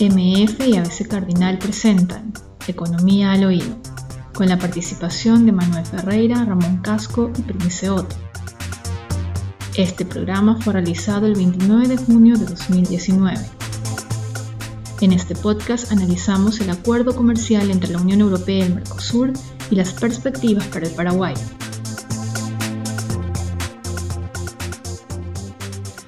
MF y ABC Cardinal presentan Economía al Oído, con la participación de Manuel Ferreira, Ramón Casco y Primice Otto. Este programa fue realizado el 29 de junio de 2019. En este podcast analizamos el acuerdo comercial entre la Unión Europea y el Mercosur y las perspectivas para el Paraguay.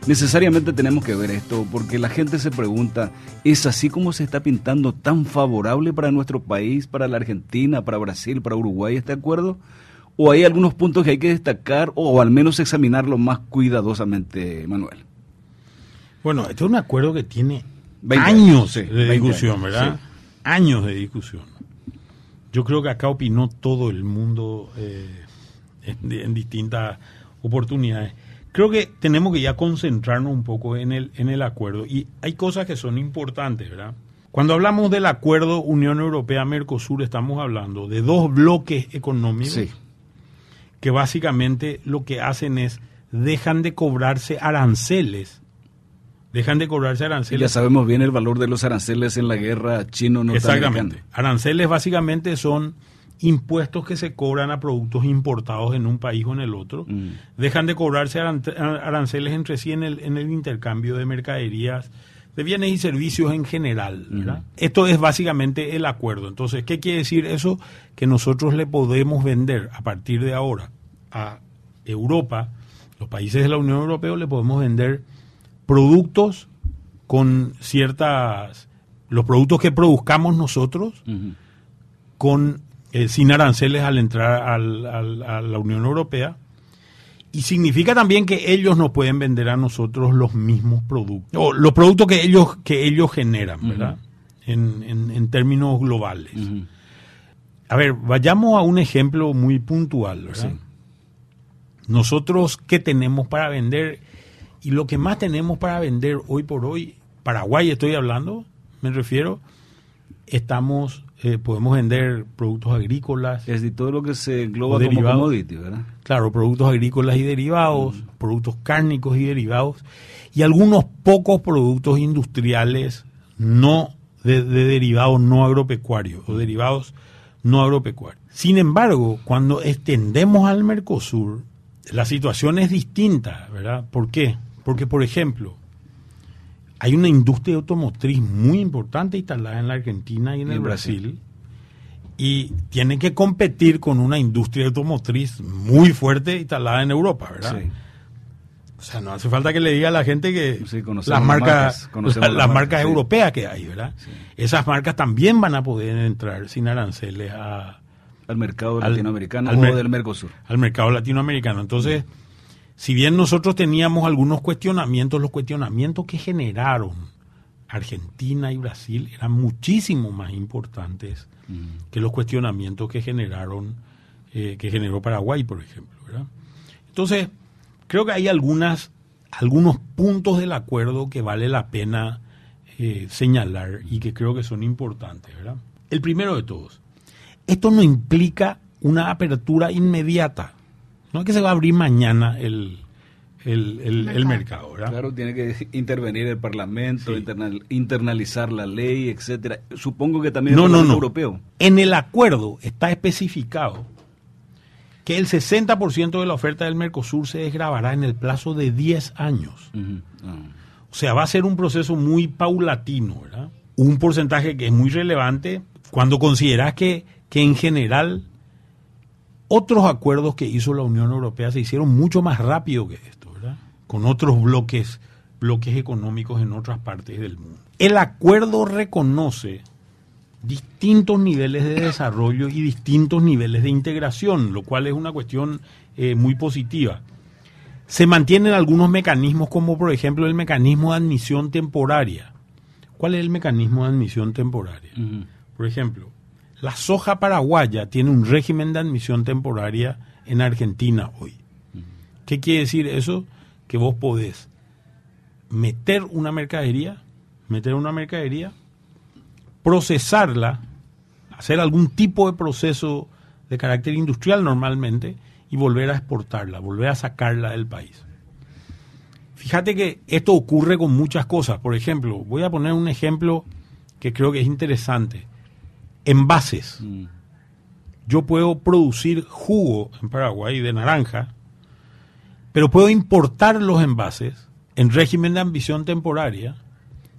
Necesariamente tenemos que ver esto porque la gente se pregunta, ¿es así como se está pintando tan favorable para nuestro país, para la Argentina, para Brasil, para Uruguay este acuerdo? ¿O hay algunos puntos que hay que destacar o al menos examinarlo más cuidadosamente, Manuel? Bueno, este es un acuerdo que tiene años de discusión, ¿verdad? Años de discusión. Yo creo que acá opinó todo el mundo eh, en distintas oportunidades creo que tenemos que ya concentrarnos un poco en el, en el acuerdo. Y hay cosas que son importantes, ¿verdad? Cuando hablamos del acuerdo Unión Europea-Mercosur, estamos hablando de dos bloques económicos que básicamente lo que hacen es dejan de cobrarse aranceles. Dejan de cobrarse aranceles. Ya sabemos bien el valor de los aranceles en la guerra chino-norteamericana. Exactamente. Aranceles básicamente son impuestos que se cobran a productos importados en un país o en el otro, mm. dejan de cobrarse aranceles entre sí en el, en el intercambio de mercaderías, de bienes y servicios en general. Mm. Esto es básicamente el acuerdo. Entonces, ¿qué quiere decir eso? Que nosotros le podemos vender a partir de ahora a Europa, los países de la Unión Europea, le podemos vender productos con ciertas, los productos que produzcamos nosotros, con eh, sin aranceles al entrar al, a la Unión Europea. Y significa también que ellos nos pueden vender a nosotros los mismos productos, o los productos que ellos, que ellos generan, ¿verdad? en, en, términos globales. A ver, vayamos a un ejemplo muy puntual, ¿verdad? Nosotros, ¿qué tenemos para vender? Y lo que más tenemos para vender hoy por hoy, Paraguay estoy hablando, me refiero, estamos eh, podemos vender productos agrícolas. Es decir, todo lo que se engloba como commodity, ¿verdad? Claro, productos agrícolas y derivados, productos cárnicos y derivados, y algunos pocos productos industriales no de, derivados no agropecuarios o derivados no agropecuarios. Sin embargo, cuando extendemos al Mercosur, la situación es distinta, ¿verdad? ¿Por qué? Porque, por ejemplo, hay una industria automotriz muy importante instalada en la Argentina y en, el Brasil, y tiene que competir con una industria automotriz muy fuerte instalada en Europa, ¿verdad? Sí. O sea, no hace falta que le diga a la gente que las marcas, las, marcas, europeas que hay, ¿verdad? Esas marcas también van a poder entrar sin aranceles al mercado latinoamericano o del Mercosur. Al mercado latinoamericano. Entonces, si bien nosotros teníamos algunos cuestionamientos, los cuestionamientos que generaron Argentina y Brasil eran muchísimo más importantes mm. que los cuestionamientos que generaron, eh, que generó Paraguay, por ejemplo. Entonces, creo que hay algunas, algunos puntos del acuerdo que vale la pena eh, señalar y que creo que son importantes. El primero de todos, esto no implica una apertura inmediata no es que se va a abrir mañana el, el, mercado. ¿verdad? Claro, tiene que intervenir el Parlamento, internalizar la ley, etcétera. Supongo que también no, el no, no. europeo. En el acuerdo está especificado que el 60% de la oferta del Mercosur se desgrabará en el plazo de 10 años. Ah. O sea, va a ser un proceso muy paulatino, ¿verdad? Un porcentaje que es muy relevante cuando consideras que, que en general otros acuerdos que hizo la Unión Europea se hicieron mucho más rápido que esto, ¿verdad? Con otros bloques, bloques económicos en otras partes del mundo. El acuerdo reconoce distintos niveles de desarrollo y distintos niveles de integración, lo cual es una cuestión eh, muy positiva. Se mantienen algunos mecanismos como por ejemplo el mecanismo de admisión temporaria. ¿Cuál es el mecanismo de admisión temporaria? Por ejemplo, la soja paraguaya tiene un régimen de admisión temporaria en Argentina hoy. ¿Qué quiere decir eso? Que vos podés meter una mercadería, meter una mercadería, procesarla, hacer algún tipo de proceso de carácter industrial normalmente y volver a exportarla, volver a sacarla del país. Fíjate que esto ocurre con muchas cosas. Por ejemplo, voy a poner un ejemplo que creo que es interesante. Envases. Mm. Yo puedo producir jugo en Paraguay de naranja, pero puedo importar los envases en régimen de ambición temporaria.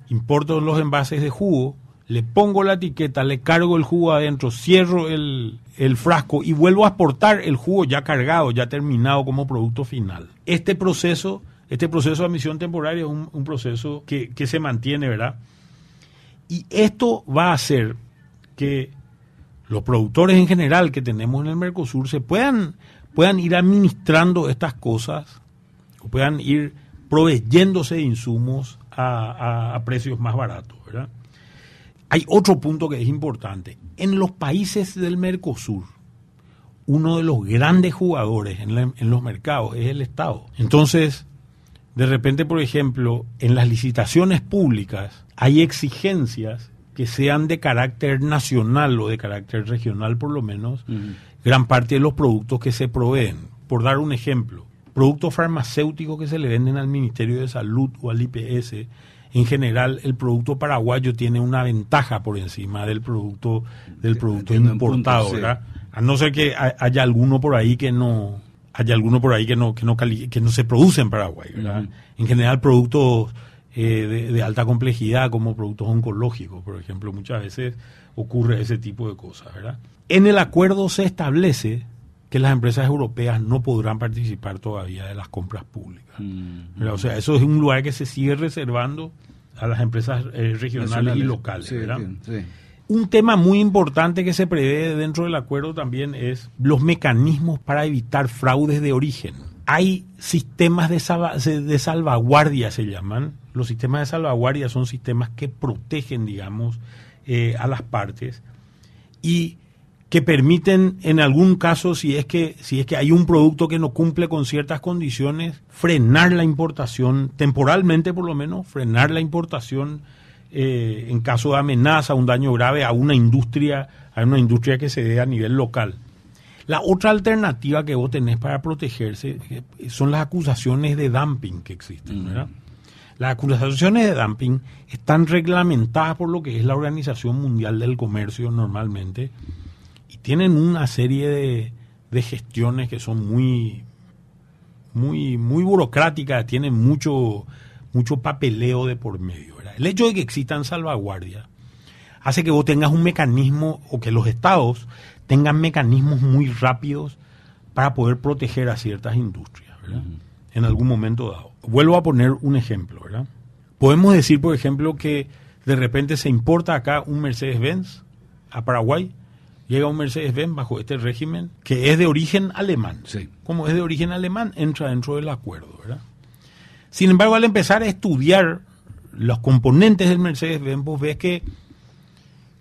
Importo los envases de jugo, le pongo la etiqueta, le cargo el jugo adentro, cierro el, el frasco y vuelvo a exportar el jugo ya cargado, ya terminado como producto final. Este proceso, este proceso de admisión temporaria es un, un proceso que, que se mantiene, ¿verdad? Y esto va a hacer que los productores en general que tenemos en el Mercosur se puedan, puedan ir administrando estas cosas, o puedan ir proveyéndose de insumos a, a- precios más baratos, ¿verdad? Hay otro punto que es importante. En los países del Mercosur, uno de los grandes jugadores en, la- en los mercados es el Estado. Entonces, de repente, por ejemplo, en las licitaciones públicas hay exigencias que sean de carácter nacional o de carácter regional por lo menos, gran parte de los productos que se proveen. Por dar un ejemplo, productos farmacéuticos que se le venden al Ministerio de Salud o al IPS, en general el producto paraguayo tiene una ventaja por encima del producto del producto entiendo importado, punto, sí. ¿verdad? A no ser que ha- haya alguno por ahí que no haya alguno por ahí que no que no que no se produce en Paraguay, ¿verdad? En general productos eh, de, de alta complejidad como productos oncológicos, por ejemplo, muchas veces ocurre ese tipo de cosas, ¿verdad? En el acuerdo se establece que las empresas europeas no podrán participar todavía de las compras públicas. Mm. O sea, eso es un lugar que se sigue reservando a las empresas eh, regionales y locales, Sí, ¿verdad? sí. Un tema muy importante que se prevé dentro del acuerdo también es los mecanismos para evitar fraudes de origen. Hay sistemas de salvaguardia, se llaman. Los sistemas de salvaguardia son sistemas que protegen, digamos, eh, a las partes y que permiten, en algún caso, si es que si es que hay un producto que no cumple con ciertas condiciones, frenar la importación temporalmente, por lo menos, frenar la importación eh, en caso de amenaza, un daño grave a una industria, a una industria que se dé a nivel local. La otra alternativa que vos tenés para protegerse eh, son las acusaciones de dumping que existen, ¿verdad? Las acusaciones de dumping están reglamentadas por lo que es la Organización Mundial del Comercio normalmente y tienen una serie de, de gestiones que son muy, muy, muy burocráticas, tienen mucho, mucho papeleo de por medio. El hecho de que existan salvaguardias hace que vos tengas un mecanismo o que los estados tengan mecanismos muy rápidos para poder proteger a ciertas industrias. En algún momento dado. Vuelvo a poner un ejemplo, ¿verdad? Podemos decir, por ejemplo, que de repente se importa acá un Mercedes-Benz a Paraguay, llega un Mercedes-Benz bajo este régimen que es de origen alemán. Sí. Como es de origen alemán, entra dentro del acuerdo, ¿verdad? Sin embargo, al empezar a estudiar los componentes del Mercedes-Benz, vos ves que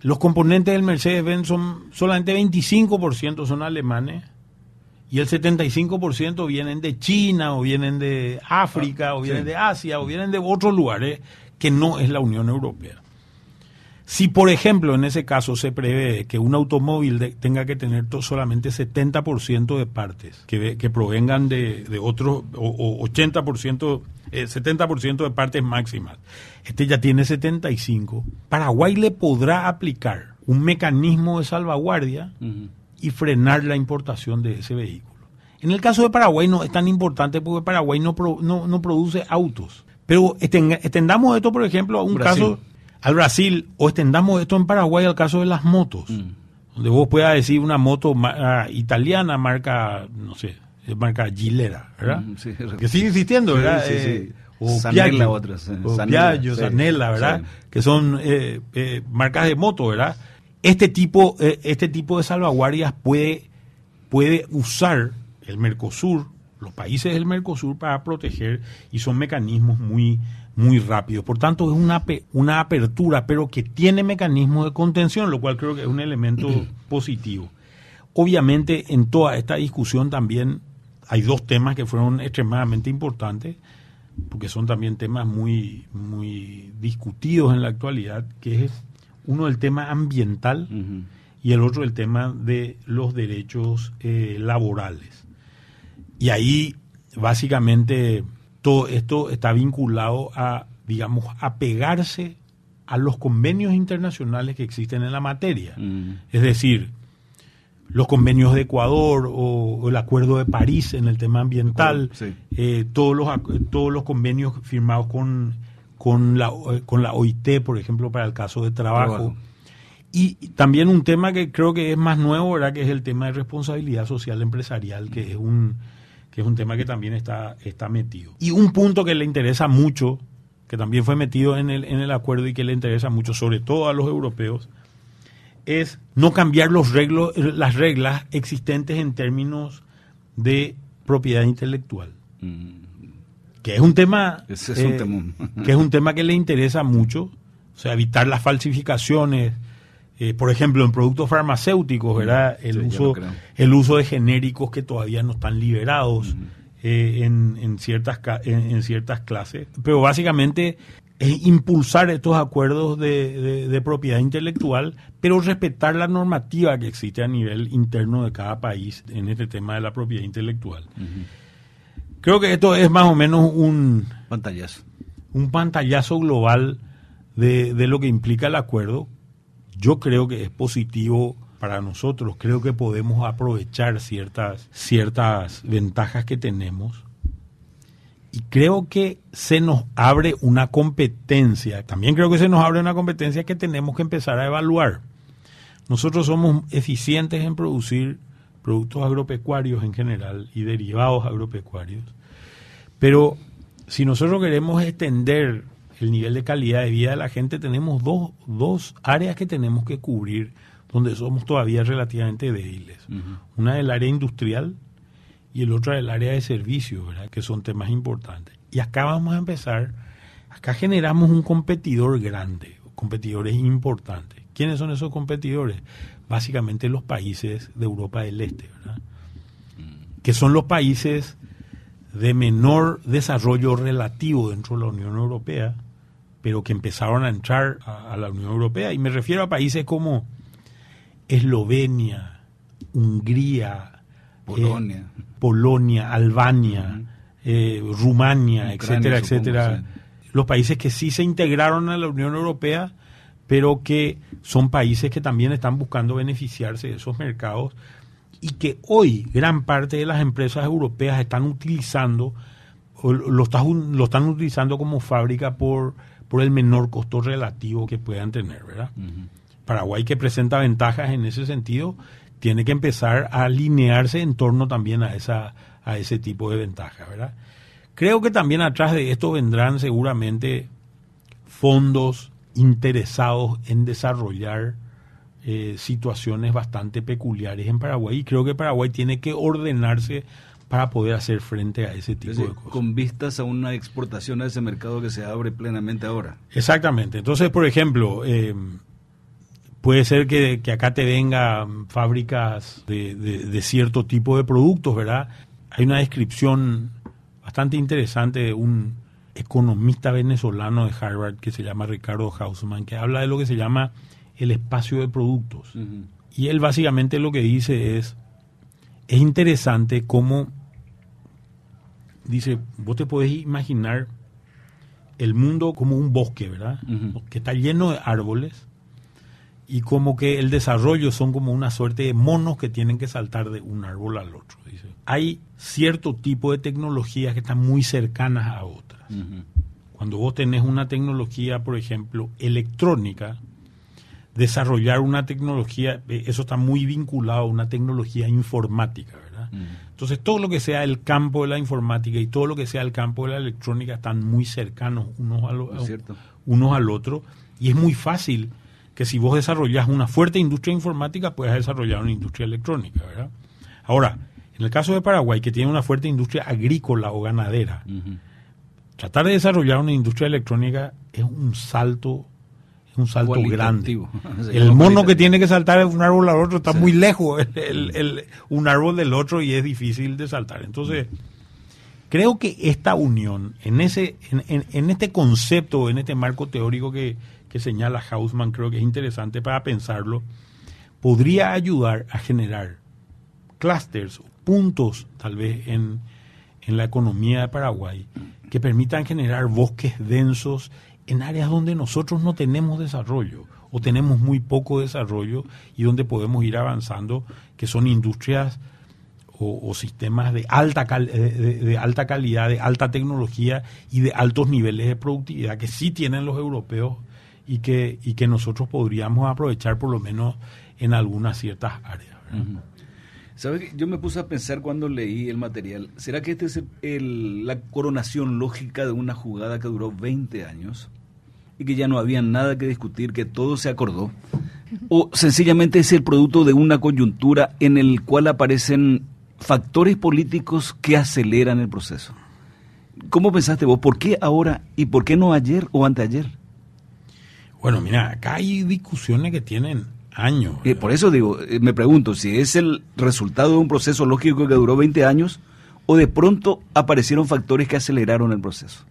los componentes del Mercedes-Benz son solamente 25% son alemanes y el 75% vienen de China o vienen de África o vienen sí. de Asia o vienen de otros lugares que no es la Unión Europea. Si, por ejemplo, en ese caso se prevé que un automóvil de- tenga que tener solamente 70% de partes que, ve- que provengan de, de otros, o, o 80%, eh, 70% de partes máximas, este ya tiene 75, Paraguay le podrá aplicar un mecanismo de salvaguardia. Y frenar la importación de ese vehículo. En el caso de Paraguay no es tan importante porque Paraguay no, pro- no, no produce autos. Pero extendamos esto, por ejemplo, a un Brasil. caso al Brasil o extendamos esto en Paraguay al caso de las motos. Mm. Donde vos puedas decir una moto ma- ah, italiana marca, no sé, marca Gilera, ¿verdad? Mm, sí. Que sigue existiendo, ¿verdad? sí, Eh, sí. o Sanela, Piaggio, otras, eh, o Sanela, Piaggio, sí, Sanela, ¿verdad? Que son eh, eh, marcas de moto, ¿verdad? Este tipo, eh, este tipo de salvaguardias puede, puede usar el Mercosur, los países del Mercosur para proteger y son mecanismos muy, muy rápidos. Por tanto, es una, una apertura, pero que tiene mecanismos de contención, lo cual creo que es un elemento positivo. Obviamente, en toda esta discusión también hay dos temas que fueron extremadamente importantes, porque son también temas muy, muy discutidos en la actualidad, que es uno el tema ambiental y el otro el tema de los derechos eh, laborales. Y ahí básicamente todo esto está vinculado a, digamos, apegarse a los convenios internacionales que existen en la materia. Es decir, los convenios de Ecuador o, el Acuerdo de París en el tema ambiental, Sí. eh, todos, los, todos los convenios firmados con, con, la, con la OIT, por ejemplo, para el caso de trabajo. Trabajo. Y y también un tema que creo que es más nuevo, ¿verdad? que es el tema de responsabilidad social empresarial, que es un, que es un tema que también está, está metido. Y un punto que le interesa mucho, que también fue metido en el, en el acuerdo y que le interesa mucho, sobre todo a los europeos, es no cambiar los reglos, las reglas existentes en términos de propiedad intelectual Mm. Que es un tema eh, Ese es un temón. que es un tema que le interesa mucho o sea evitar las falsificaciones eh, por ejemplo en productos farmacéuticos verdad el Sí, uso el uso de genéricos que todavía no están liberados eh, en, en ciertas en, en ciertas clases. Pero básicamente es impulsar estos acuerdos de, de- de propiedad intelectual, pero respetar la normativa que existe a nivel interno de cada país en este tema de la propiedad intelectual. Creo que esto es más o menos un, Pantallazo. un pantallazo global de, de lo que implica el acuerdo. Yo creo que es positivo para nosotros. Creo que podemos aprovechar ciertas, ciertas ventajas que tenemos. Y creo que se nos abre una competencia. También creo que se nos abre una competencia que tenemos que empezar a evaluar. Nosotros somos eficientes en producir productos agropecuarios en general y derivados agropecuarios. Pero si nosotros queremos extender el nivel de calidad de vida de la gente, tenemos dos, dos áreas que tenemos que cubrir donde somos todavía relativamente débiles. Una del área industrial y el otro del área de servicios, ¿verdad? que son temas importantes. Y acá vamos a empezar, acá generamos un competidor grande, competidores importantes. ¿Quiénes son esos competidores? Básicamente los países de Europa del Este, ¿verdad? que son los países de menor desarrollo relativo dentro de la Unión Europea, pero que empezaron a entrar a, a la Unión Europea. Y me refiero a países como Eslovenia, Hungría, Polonia. eh, Polonia, Albania, eh, Rumania, Ucrania, etcétera, etcétera. Los países que sí se integraron a la Unión Europea, pero que son países que también están buscando beneficiarse de esos mercados y que hoy gran parte de las empresas europeas están utilizando o lo, está- lo están utilizando como fábrica por, por el menor costo relativo que puedan tener, ¿verdad? Paraguay que presenta ventajas en ese sentido tiene que empezar a alinearse en torno también a esa a ese tipo de ventajas, ¿verdad? Creo que también atrás de esto vendrán seguramente fondos interesados en desarrollar eh, situaciones bastante peculiares en Paraguay y creo que Paraguay tiene que ordenarse para poder hacer frente a ese tipo Es de cosas. con vistas a una exportación a ese mercado que se abre plenamente ahora. Exactamente. Entonces, por ejemplo, eh, puede ser que, que acá te vengan fábricas de, de- de cierto tipo de productos, ¿verdad? Hay una descripción bastante interesante de un economista venezolano de Harvard que se llama Ricardo Hausman, que habla de lo que se llama el espacio de productos. Y él básicamente lo que dice es, es interesante cómo, dice, vos te podés imaginar el mundo como un bosque, ¿verdad? Que está lleno de árboles y como que el desarrollo son como una suerte de monos que tienen que saltar de un árbol al otro. Dice. Hay cierto tipo de tecnologías que están muy cercanas a otras. Cuando vos tenés una tecnología, por ejemplo, electrónica, desarrollar una tecnología, eh, eso está muy vinculado a una tecnología informática, ¿verdad? Entonces, todo lo que sea el campo de la informática y todo lo que sea el campo de la electrónica están muy cercanos unos, a lo- unos al otro y es muy fácil que si vos desarrollas una fuerte industria informática, puedas desarrollar una industria electrónica, ¿verdad? Ahora, en el caso de Paraguay, que tiene una fuerte industria agrícola o ganadera, tratar de desarrollar una industria electrónica es un salto, es un salto grande. El mono que tiene que saltar de un árbol al otro está Sí. muy lejos, el- el- el- un árbol del otro y es difícil de saltar. Entonces, creo que esta unión, en ese, en, en- en este concepto, en este marco teórico que, que señala Hausman, creo que es interesante para pensarlo, podría ayudar a generar clústeres, puntos tal vez en, en la economía de Paraguay, que permitan generar bosques densos en áreas donde nosotros no tenemos desarrollo o tenemos muy poco desarrollo y donde podemos ir avanzando, que son industrias o, sistemas de alta, de, alta calidad, de alta tecnología y de altos niveles de productividad que sí tienen los europeos y que, y que nosotros podríamos aprovechar por lo menos en algunas ciertas áreas. ¿Sabe? Yo me puse a pensar cuando leí el material, ¿será que esta es la coronación lógica de una jugada que duró 20 años y que ya no había nada que discutir, que todo se acordó? ¿O sencillamente es el producto de una coyuntura en el cual aparecen factores políticos que aceleran el proceso? ¿Cómo pensaste vos? ¿Por qué ahora y por qué no ayer o anteayer? Bueno, mira, acá hay discusiones que tienen años. Y por eso digo, eh, me pregunto si es el resultado de un proceso lógico que duró 20 años o de pronto aparecieron factores que aceleraron el proceso.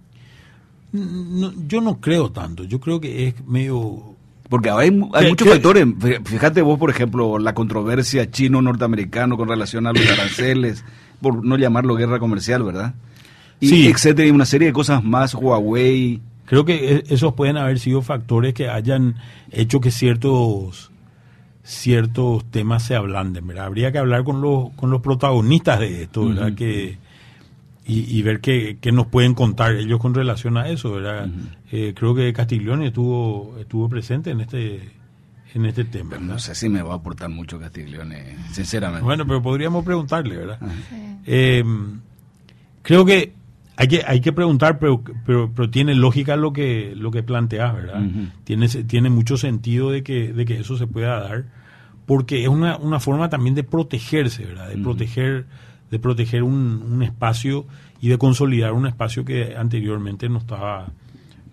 yo no creo tanto, yo creo que es medio... Porque hay, muchos factores, fíjate vos, por ejemplo, la controversia chino-norteamericano con relación a los aranceles, por no llamarlo guerra comercial, ¿verdad? Y sí. etcétera, y una serie de cosas más, Huawei. Creo que e, esos pueden haber sido factores que hayan hecho que ciertos ciertos temas se ablanden, ¿verdad? Habría que hablar con los, con los protagonistas de esto, ¿verdad? que, y, ver qué, nos pueden contar ellos con relación a eso, ¿verdad? Eh, creo que Castiglione estuvo, estuvo presente en este en este tema. no sé si me va a aportar mucho Castiglione, sinceramente. Bueno, pero podríamos preguntarle, ¿verdad? Eh, creo que hay que hay que preguntar, pero, pero, pero tiene lógica lo que lo que planteas, ¿verdad? Tiene tiene mucho sentido de que de que eso se pueda dar porque es una, una forma también de protegerse, ¿verdad? De proteger, de proteger un, un, espacio y de consolidar un espacio que anteriormente no estaba,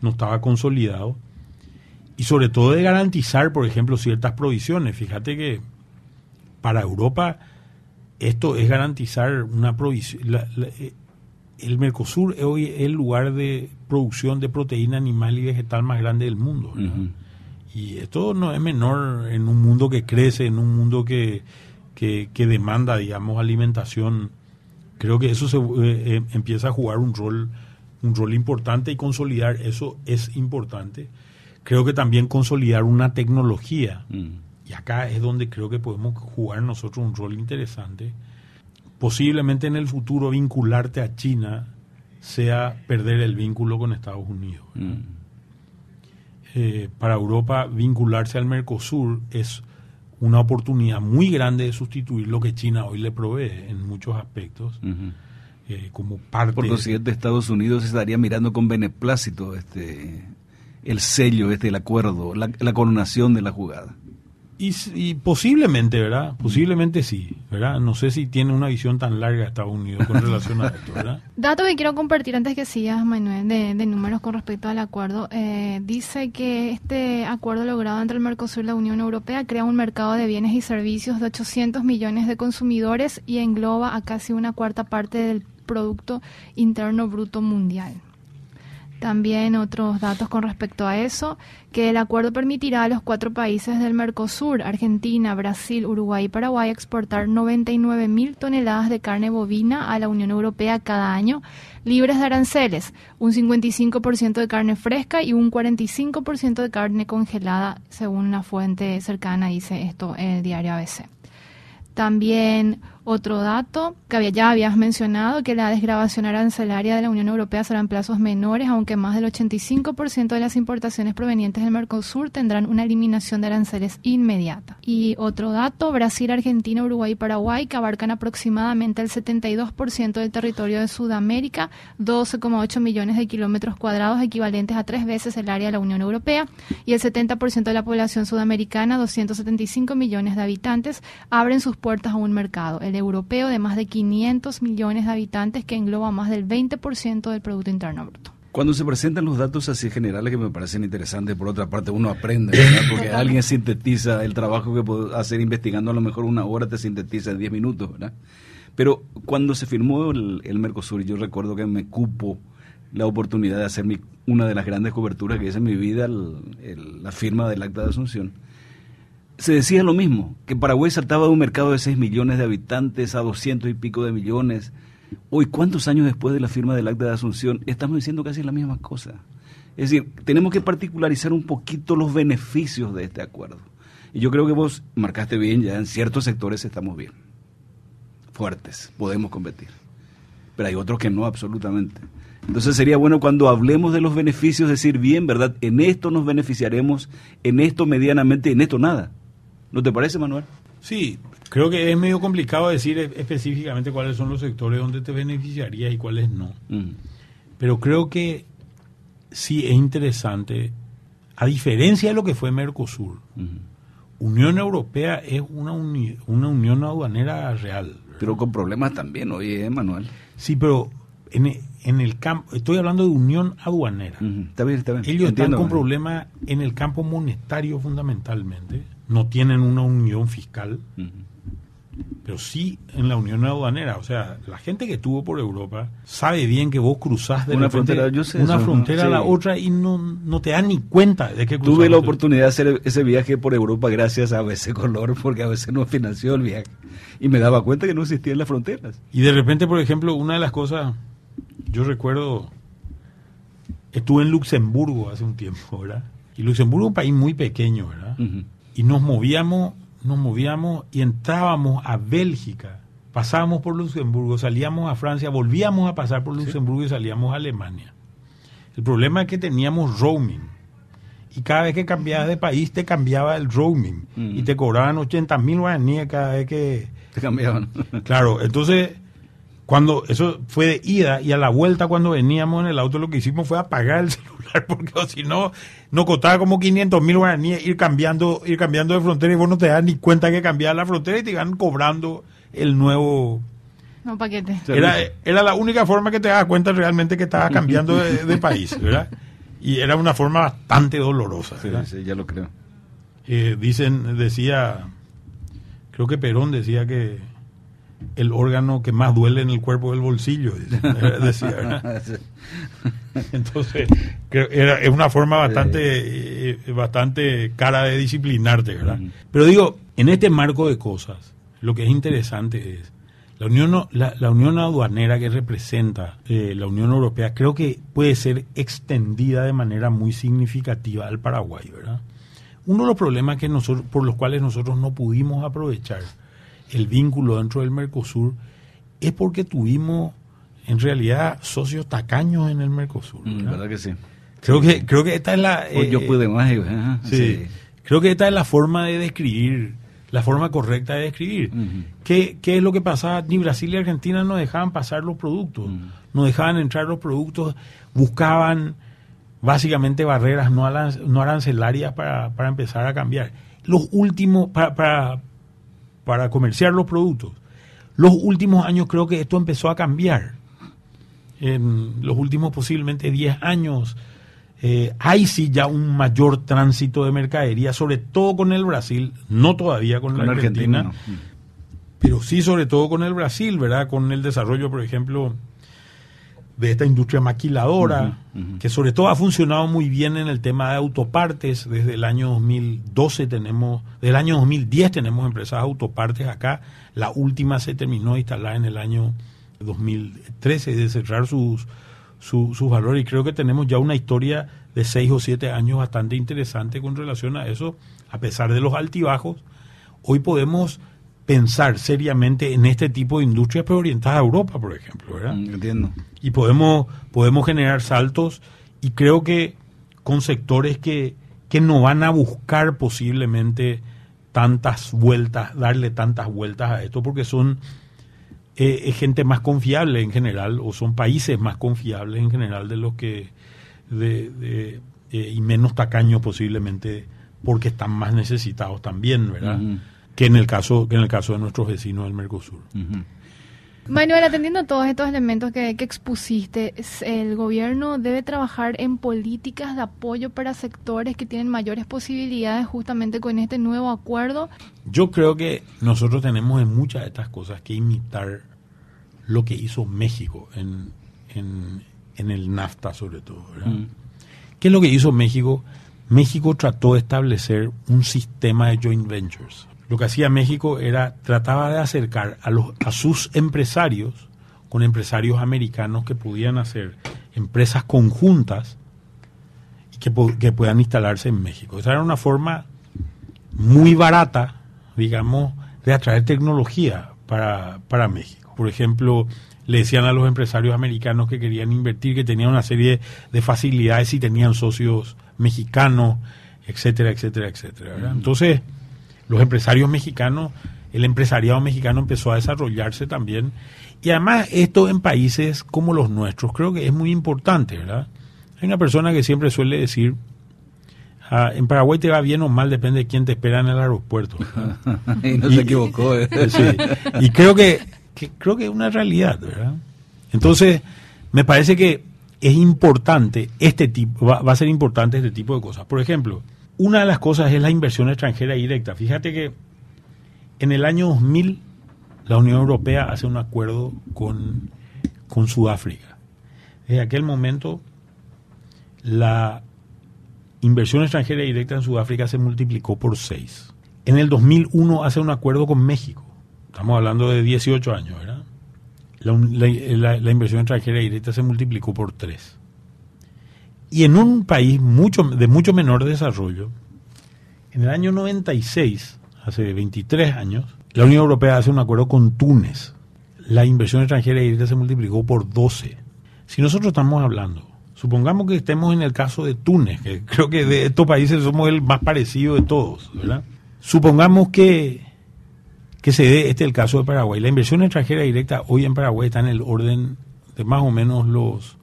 no estaba consolidado. Y sobre todo de garantizar, por ejemplo, ciertas provisiones. Fíjate que para Europa esto es garantizar una provisión. El Mercosur hoy es el lugar de producción de proteína animal y vegetal más grande del mundo. Y esto no es menor en un mundo que crece, en un mundo que, que, demanda, digamos, alimentación. Creo que eso se eh, eh, empieza a jugar un rol, un rol importante y consolidar eso es importante. Creo que también consolidar una tecnología. Mm. Y acá es donde creo que podemos jugar nosotros un rol interesante. Posiblemente en el futuro vincularte a China sea perder el vínculo con Estados Unidos. Mm. Eh, para Europa vincularse al Mercosur es una oportunidad muy grande de sustituir lo que China hoy le provee en muchos aspectos. Eh, como parte por consiguiente Estados Unidos estaría mirando con beneplácito este el sello este el acuerdo la, la coronación de la jugada y, posiblemente, ¿verdad? Posiblemente sí, ¿verdad? No sé si tiene una visión tan larga Estados Unidos con relación a esto, ¿verdad? Datos que quiero compartir antes que sigas, Manuel, de, números con respecto al acuerdo. Eh, dice que este acuerdo logrado entre el Mercosur y la Unión Europea crea un mercado de bienes y servicios de 800 millones de consumidores y engloba a casi una cuarta parte del Producto Interno Bruto Mundial. También otros datos con respecto a eso, que el acuerdo permitirá a los cuatro países del Mercosur, Argentina, Brasil, Uruguay y Paraguay, exportar 99 mil toneladas de carne bovina a la Unión Europea cada año, libres de aranceles, un 55% de carne fresca y un 45% de carne congelada, según una fuente cercana, dice esto el diario ABC. También otro dato que ya habías mencionado, que la desgrabación arancelaria de la Unión Europea será en plazos menores, aunque más del 85% de las importaciones provenientes del Mercosur tendrán una eliminación de aranceles inmediata. Y otro dato, Brasil, Argentina, Uruguay y Paraguay, que abarcan aproximadamente el 72% del territorio de Sudamérica, 12,8 millones de kilómetros cuadrados, equivalentes a tres veces el área de la Unión Europea, y el 70% de la población sudamericana, 275 millones de habitantes, abren sus puertas a un mercado, europeo de más de 500 millones de habitantes que engloba más del 20% del Producto Interno Bruto. Cuando se presentan los datos así generales que me parecen interesantes, por otra parte uno aprende, porque alguien sintetiza el trabajo que puede hacer investigando a lo mejor una hora te sintetiza en 10 minutos, ¿verdad? Pero cuando se firmó el, Mercosur, yo recuerdo que me cupo la oportunidad de hacer mi, una de las grandes coberturas que hice en mi vida, la firma del Acta de Asunción se decía lo mismo, que Paraguay saltaba de un mercado de 6 millones de habitantes a 200 y pico de millones. Hoy, ¿cuántos años después de la firma del acta de Asunción? Estamos diciendo casi la misma cosa. Es decir, tenemos que particularizar un poquito los beneficios de este acuerdo. Y yo creo que vos marcaste bien, ya en ciertos sectores estamos bien, fuertes, podemos competir. Pero hay otros que no, absolutamente. Entonces sería bueno cuando hablemos de los beneficios decir bien, ¿verdad? En esto nos beneficiaremos, en esto medianamente, en esto nada. ¿No te parece, Manuel? Sí, creo que es medio complicado decir específicamente cuáles son los sectores donde te beneficiarías y cuáles no. Mm. Pero creo que sí es interesante, a diferencia de lo que fue Mercosur, Unión Europea es una, una unión aduanera real. Pero con problemas también, oye, Manuel. Sí, pero en, en el campo, estoy hablando de unión aduanera. Está bien, está bien. Ellos están con problemas en el campo monetario fundamentalmente, no tienen una unión fiscal pero sí en la unión aduanera. O sea, la gente que estuvo por Europa sabe bien que vos cruzás de una frontera, una frontera a la otra y no, no te das ni cuenta de que Tuve la oportunidad de hacer ese viaje por Europa gracias a ABC Color, porque a veces no financió el viaje. Y me daba cuenta que no existían las fronteras. Y de repente, por ejemplo, una de las cosas, yo recuerdo, estuve en Luxemburgo hace un tiempo, ¿verdad? Y Luxemburgo es un país muy pequeño, ¿verdad? Y nos movíamos nos movíamos y entrábamos a Bélgica, pasábamos por Luxemburgo, salíamos a Francia, volvíamos a pasar por Luxemburgo y salíamos a Alemania. El problema es que teníamos roaming. Y cada vez que cambiabas de país te cambiaba el roaming. Y te cobraban 80 mil guaraníes cada vez que... Te cambiaban. claro, entonces cuando eso fue de ida y a la vuelta cuando veníamos en el auto lo que hicimos fue apagar el celular porque si no nos costaba como 500 mil guaraníes ir cambiando ir cambiando de frontera y vos no te das ni cuenta que cambiaba la frontera y te iban cobrando el nuevo no paquete. Era, era la única forma que te das cuenta realmente que estabas cambiando de, país ¿verdad? y era una forma bastante dolorosa sí, ya lo creo. Eh, dicen decía creo que Perón decía que el órgano que más duele en el cuerpo del bolsillo, decía. Entonces, era, es una forma bastante, eh, bastante cara de disciplinarte, ¿verdad? Pero digo, en este marco de cosas, lo que es interesante es la unión, la, unión aduanera que representa eh, la Unión Europea, creo que puede ser extendida de manera muy significativa al Paraguay, ¿verdad? Uno de los problemas que nosotros, por los cuales nosotros no pudimos aprovechar el vínculo dentro del Mercosur es porque tuvimos en realidad socios tacaños en el Mercosur. Mm, ¿verdad? que sí? Creo que, creo que esta es la... Yo pude más. sí, Creo que esta es la forma de describir, la forma correcta de describir. ¿Qué, es lo que pasaba? Ni Brasil ni Argentina no dejaban pasar los productos, no dejaban entrar los productos, buscaban básicamente barreras no, no arancelarias para, para empezar a cambiar. Los últimos, para, para, para comerciar los productos. Los últimos años creo que esto empezó a cambiar. En los últimos posiblemente 10 años eh, hay sí ya un mayor tránsito de mercadería, sobre todo con el Brasil, no todavía con, la Argentina, pero sí sobre todo con el Brasil, ¿verdad? Con el desarrollo, por ejemplo, de esta industria maquiladora, que sobre todo ha funcionado muy bien en el tema de autopartes. Desde el año 2012 tenemos, desde el año 2010 tenemos empresas autopartes acá. La última se terminó de instalar en el año 2013 de cerrar sus, sus valores y creo que tenemos ya una historia de seis o siete años bastante interesante con relación a eso, a pesar de los altibajos. Hoy podemos pensar seriamente en este tipo de industrias, pero orientadas a Europa, por ejemplo, ¿verdad? Mm, entiendo. Y podemos, podemos generar saltos y creo que con sectores que, que no van a buscar posiblemente tantas vueltas, darle tantas vueltas a esto, porque son eh, gente más confiable en general, o son países más confiables en general de los que, de, eh, y menos tacaños posiblemente, porque están más necesitados también, ¿verdad? Que en el caso que en el caso de nuestros vecinos del Mercosur. Manuel, atendiendo a todos estos elementos que, expusiste, el gobierno debe trabajar en políticas de apoyo para sectores que tienen mayores posibilidades justamente con este nuevo acuerdo. Yo creo que nosotros tenemos en muchas de estas cosas que imitar lo que hizo México en, en, el NAFTA sobre todo. ¿Qué es lo que hizo México? México trató de establecer un sistema de joint ventures lo que hacía México era trataba de acercar a, los, a sus empresarios con empresarios americanos que pudieran hacer empresas conjuntas que, que puedan instalarse en México. Esa era una forma muy barata, digamos, de atraer tecnología para, para México. Por ejemplo, le decían a los empresarios americanos que querían invertir, que tenían una serie de facilidades y tenían socios mexicanos, etcétera, etcétera, etcétera. Entonces, los empresarios mexicanos, el empresariado mexicano empezó a desarrollarse también. Y además esto en países como los nuestros creo que es muy importante, ¿verdad? Hay una persona que siempre suele decir, ah, en Paraguay te va bien o mal, depende de quién te espera en el aeropuerto. y no se equivocó. ¿eh? Y creo que, creo que es una realidad, ¿verdad? Entonces, me parece que es importante este tipo, va, va, a ser importante este tipo de cosas. Por ejemplo, una de las cosas es la inversión extranjera directa. Fíjate que en el año 2000 la Unión Europea hace un acuerdo con, con Sudáfrica. Desde aquel momento la inversión extranjera directa en Sudáfrica se multiplicó por 6. En el 2001 hace un acuerdo con México. Estamos hablando de 18 años, ¿verdad? La, la inversión extranjera directa se multiplicó por 3. Y en un país mucho, de mucho menor desarrollo, en el año 96, hace 23 años, la Unión Europea hace un acuerdo con Túnez. La inversión extranjera directa se multiplicó por 12. Si nosotros estamos hablando, supongamos que estemos en el caso de Túnez, que creo que de estos países somos el más parecido de todos, ¿verdad? Supongamos que, que se dé este el caso de Paraguay. La inversión extranjera directa hoy en Paraguay está en el orden de más o menos los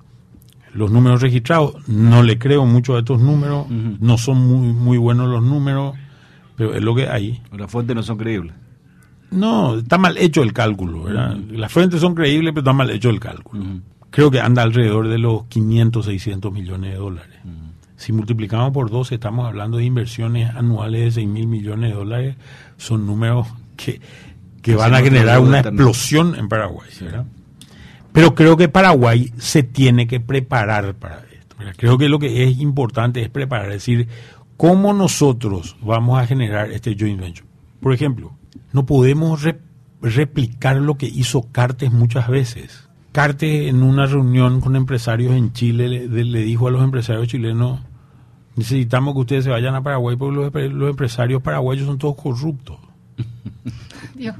los números registrados. No le creo mucho a estos números, no son muy, muy buenos los números, pero es lo que hay. Las fuentes no son creíbles. No, está mal hecho el cálculo, ¿verdad? Las fuentes son creíbles, pero está mal hecho el cálculo. Creo que anda alrededor de los 500, 600 millones de dólares. Si multiplicamos por 12, estamos hablando de inversiones anuales de 6 mil millones de dólares. Son números que, que van a generar una explosión en Paraguay, ¿verdad? Pero creo que Paraguay se tiene que preparar para esto. Creo que lo que es importante es preparar, es decir, cómo nosotros vamos a generar este joint venture. Por ejemplo, no podemos replicar lo que hizo Cartes muchas veces. Cartes en una reunión con empresarios en Chile le, dijo a los empresarios chilenos, necesitamos que ustedes se vayan a Paraguay porque los, los empresarios paraguayos son todos corruptos. Dios,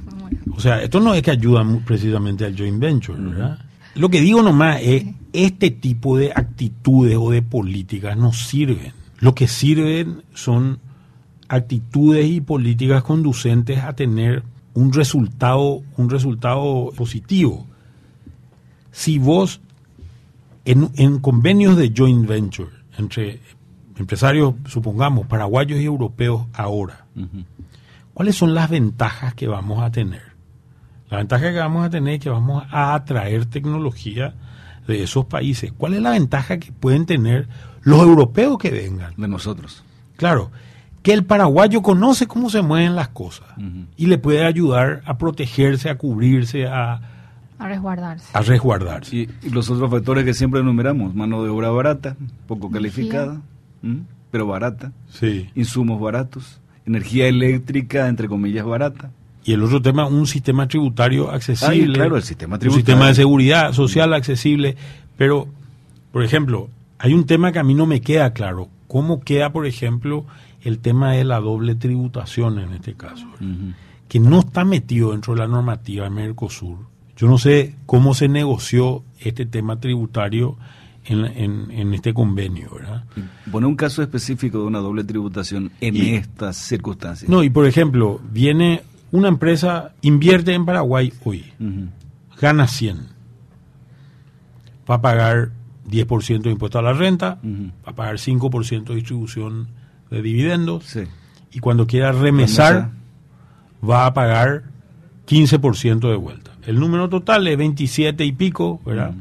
o sea, esto no es que ayuda precisamente al joint venture, ¿verdad? Lo que digo nomás es, este tipo de actitudes o de políticas no sirven. Lo que sirven son actitudes y políticas conducentes a tener un resultado, un resultado positivo. Si vos, en, convenios de joint venture entre empresarios, supongamos, paraguayos y europeos ahora, ¿cuáles son las ventajas que vamos a tener? La ventaja que vamos a tener es que vamos a atraer tecnología de esos países. ¿Cuál es la ventaja que pueden tener los europeos que vengan? De nosotros. Claro, que el paraguayo conoce cómo se mueven las cosas y le puede ayudar a protegerse, a cubrirse, a, a resguardarse. A resguardarse. Y, los otros factores que siempre enumeramos, mano de obra barata, poco calificada, pero barata. Sí. Insumos baratos, energía eléctrica, entre comillas, barata. Y el otro tema, un sistema tributario accesible. claro, el sistema tributario. Un sistema de seguridad social accesible. Pero, por ejemplo, hay un tema que a mí no me queda claro. ¿Cómo queda, por ejemplo, el tema de la doble tributación en este caso? Que no está metido dentro de la normativa de Mercosur. Yo no sé cómo se negoció este tema tributario en, en, este convenio, ¿verdad? Pone un caso específico de una doble tributación en estas circunstancias. No, y por ejemplo, viene una empresa invierte en Paraguay hoy, gana 100, va a pagar 10% de impuesto a la renta, va a pagar 5% de distribución de dividendos, y cuando quiera remesar, va a pagar 15% de vuelta. El número total es 27 y pico, ¿verdad?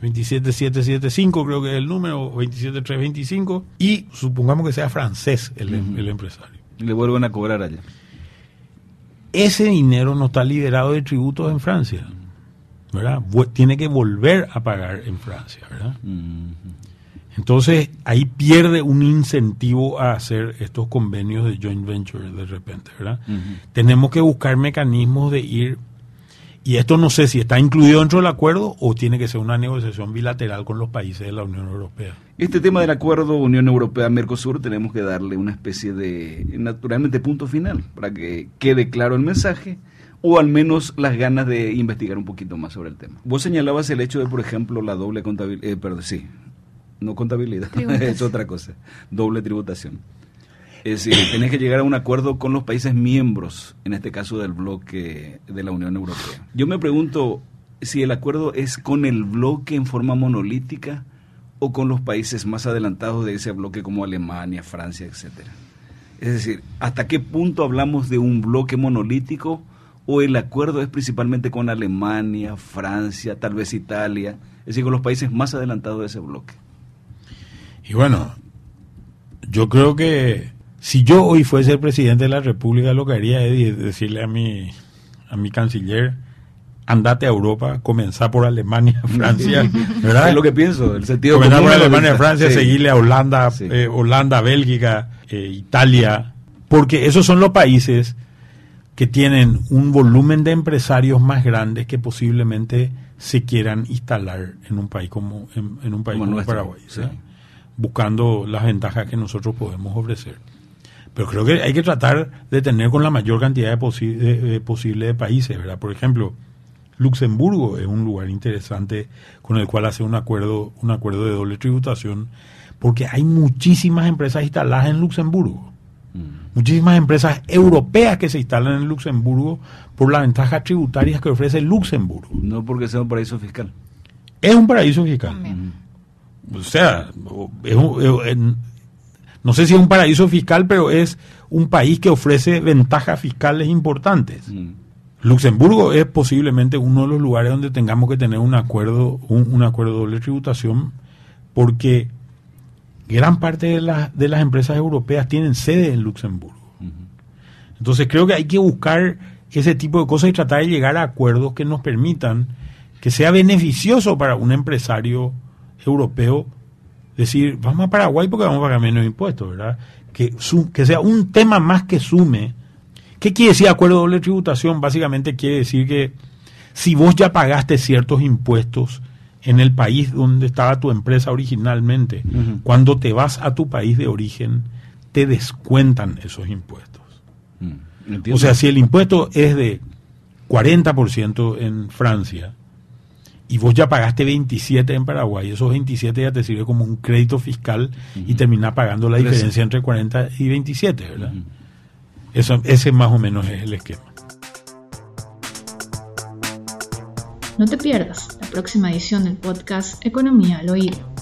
27775 creo que es el número, 27325, y supongamos que sea francés el, el empresario. Le vuelven a cobrar allá ese dinero no está liberado de tributos en Francia, ¿verdad? Tiene que volver a pagar en Francia, ¿verdad? Entonces ahí pierde un incentivo a hacer estos convenios de joint venture de repente, ¿verdad? Tenemos que buscar mecanismos de ir Y esto no sé si está incluido dentro del acuerdo o tiene que ser una negociación bilateral con los países de la Unión Europea. Este tema del acuerdo Unión Europea-Mercosur tenemos que darle una especie de, naturalmente, punto final para que quede claro el mensaje o al menos las ganas de investigar un poquito más sobre el tema. Vos señalabas el hecho de, por ejemplo, la doble contabilidad, eh, perdón, sí, no contabilidad, es otra cosa, doble tributación. Es decir, tenés que llegar a un acuerdo con los países miembros, en este caso del bloque de la Unión Europea. Yo me pregunto si el acuerdo es con el bloque en forma monolítica o con los países más adelantados de ese bloque como Alemania, Francia, etcétera. Es decir, ¿hasta qué punto hablamos de un bloque monolítico o el acuerdo es principalmente con Alemania, Francia, tal vez Italia, es decir, con los países más adelantados de ese bloque? Y bueno, yo creo que si yo hoy fuese el presidente de la República, lo que haría es decirle a mi, a mi canciller, andate a Europa, comenzar por Alemania, Francia, ¿verdad? Es lo que pienso, el sentido Comenzar por Alemania, Francia, seguirle a Holanda, eh, Holanda, Bélgica, eh, Italia, porque esos son los países que tienen un volumen de empresarios más grandes que posiblemente se quieran instalar en un país como en, un país como, Paraguay, buscando las ventajas que nosotros podemos ofrecer. Pero creo que hay que tratar de tener con la mayor cantidad de, posible de países, ¿verdad? Por ejemplo, Luxemburgo es un lugar interesante con el cual hace un acuerdo, un acuerdo de doble tributación, porque hay muchísimas empresas instaladas en Luxemburgo. Mm. Muchísimas empresas europeas que se instalan en Luxemburgo por las ventajas tributarias que ofrece Luxemburgo. No porque sea un paraíso fiscal. Es un paraíso fiscal. O sea, es un, no sé si es un paraíso fiscal, pero es un país que ofrece ventajas fiscales importantes. Mm. Luxemburgo es posiblemente uno de los lugares donde tengamos que tener un acuerdo, un, acuerdo de doble tributación, porque gran parte de, de las empresas europeas tienen sede en Luxemburgo. Entonces creo que hay que buscar ese tipo de cosas y tratar de llegar a acuerdos que nos permitan que sea beneficioso para un empresario europeo decir, vamos a Paraguay porque vamos a pagar menos impuestos, ¿verdad? Que, que sea un tema más que sume. ¿Qué quiere decir acuerdo de doble tributación? Básicamente quiere decir que si vos ya pagaste ciertos impuestos en el país donde estaba tu empresa originalmente, cuando te vas a tu país de origen, te descuentan esos impuestos. Mm, o sea, si el impuesto es de 40% en Francia, y vos ya pagaste 27 en Paraguay, esos 27 ya te sirve como un crédito fiscal y terminás pagando la diferencia entre 40 y 27, ¿verdad? Eso, ese más o menos es el esquema. No te pierdas la próxima edición del podcast Economía al Oído